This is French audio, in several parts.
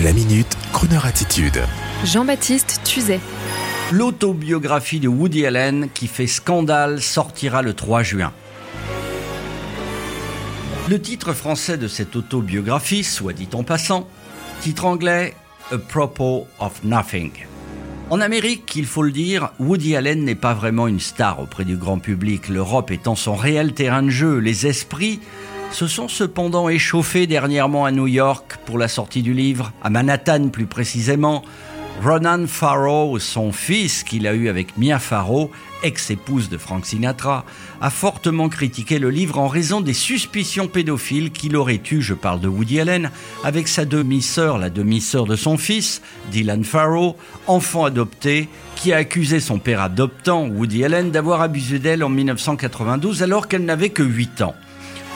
La minute, Kroneur attitude. Jean-Baptiste Tuzet. L'autobiographie de Woody Allen qui fait scandale sortira le 3 juin. Le titre français de cette autobiographie, soit dit en passant, titre anglais A Propos of Nothing. En Amérique, il faut le dire, Woody Allen n'est pas vraiment une star auprès du grand public, l'Europe étant son réel terrain de jeu, les esprits se sont cependant échauffés dernièrement à New York pour la sortie du livre, à Manhattan plus précisément. Ronan Farrow, son fils qu'il a eu avec Mia Farrow, ex-épouse de Frank Sinatra, a fortement critiqué le livre en raison des suspicions pédophiles qu'il aurait eues, je parle de Woody Allen, avec sa demi-sœur, la demi-sœur de son fils, Dylan Farrow, enfant adopté, qui a accusé son père adoptant, Woody Allen, d'avoir abusé d'elle en 1992 alors qu'elle n'avait que 8 ans.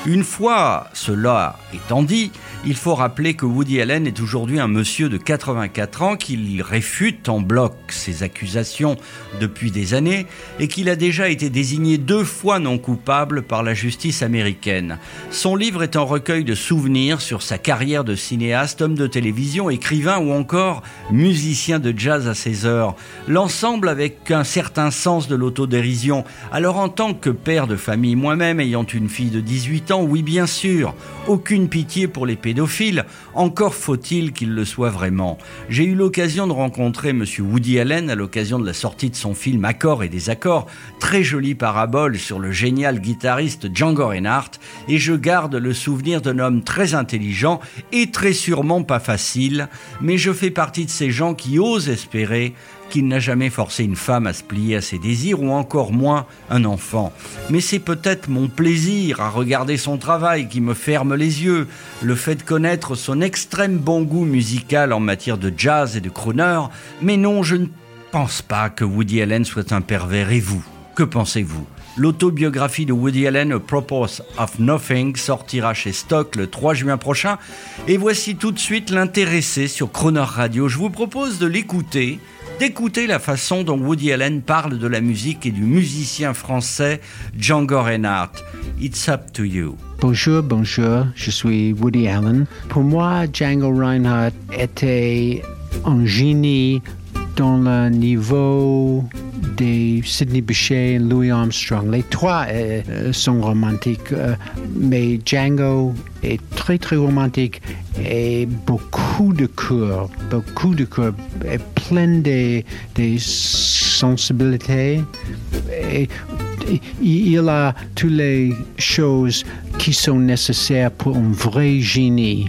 Une fois cela étant dit, il faut rappeler que Woody Allen est aujourd'hui un monsieur de 84 ans, qu'il réfute en bloc ces accusations depuis des années et qu'il a déjà été désigné deux fois non coupable par la justice américaine. Son livre est un recueil de souvenirs sur sa carrière de cinéaste, homme de télévision, écrivain ou encore musicien de jazz à ses heures. L'ensemble avec un certain sens de l'autodérision. Alors en tant que père de famille moi-même, ayant une fille de 18 ans, oui bien sûr, aucune pitié pour les pédophiles, encore faut-il qu'ils le soient vraiment. J'ai eu l'occasion de rencontrer M. Woody Allen à l'occasion de la sortie de son film Accords et désaccords, très jolie parabole sur le génial guitariste Django Reinhardt, et je garde le souvenir d'un homme très intelligent et très sûrement pas facile, mais je fais partie de ces gens qui osent espérer qu'il n'a jamais forcé une femme à se plier à ses désirs ou encore moins un enfant. Mais c'est peut-être mon plaisir à regarder son travail qui me ferme les yeux, le fait de connaître son extrême bon goût musical en matière de jazz et de crooner, mais non, je ne pense pas que Woody Allen soit un pervers et vous, que pensez-vous? L'autobiographie de Woody Allen, A Propose of Nothing, sortira chez Stock le 3 juin prochain. Et voici tout de suite l'intéressé sur Croner Radio. Je vous propose de l'écouter d'écouter la façon dont Woody Allen parle de la musique et du musicien français Django Reinhardt. It's up to you. Bonjour, bonjour, je suis Woody Allen. Pour moi, Django Reinhardt était un génie dans le niveau de Sidney Bechet et Louis Armstrong. Les trois euh, euh, sont romantiques, euh, mais Django est très très romantique et beaucoup de cœur, beaucoup de cœur, et plein de, de sensibilité. Et, il a toutes les choses qui sont nécessaires pour un vrai génie.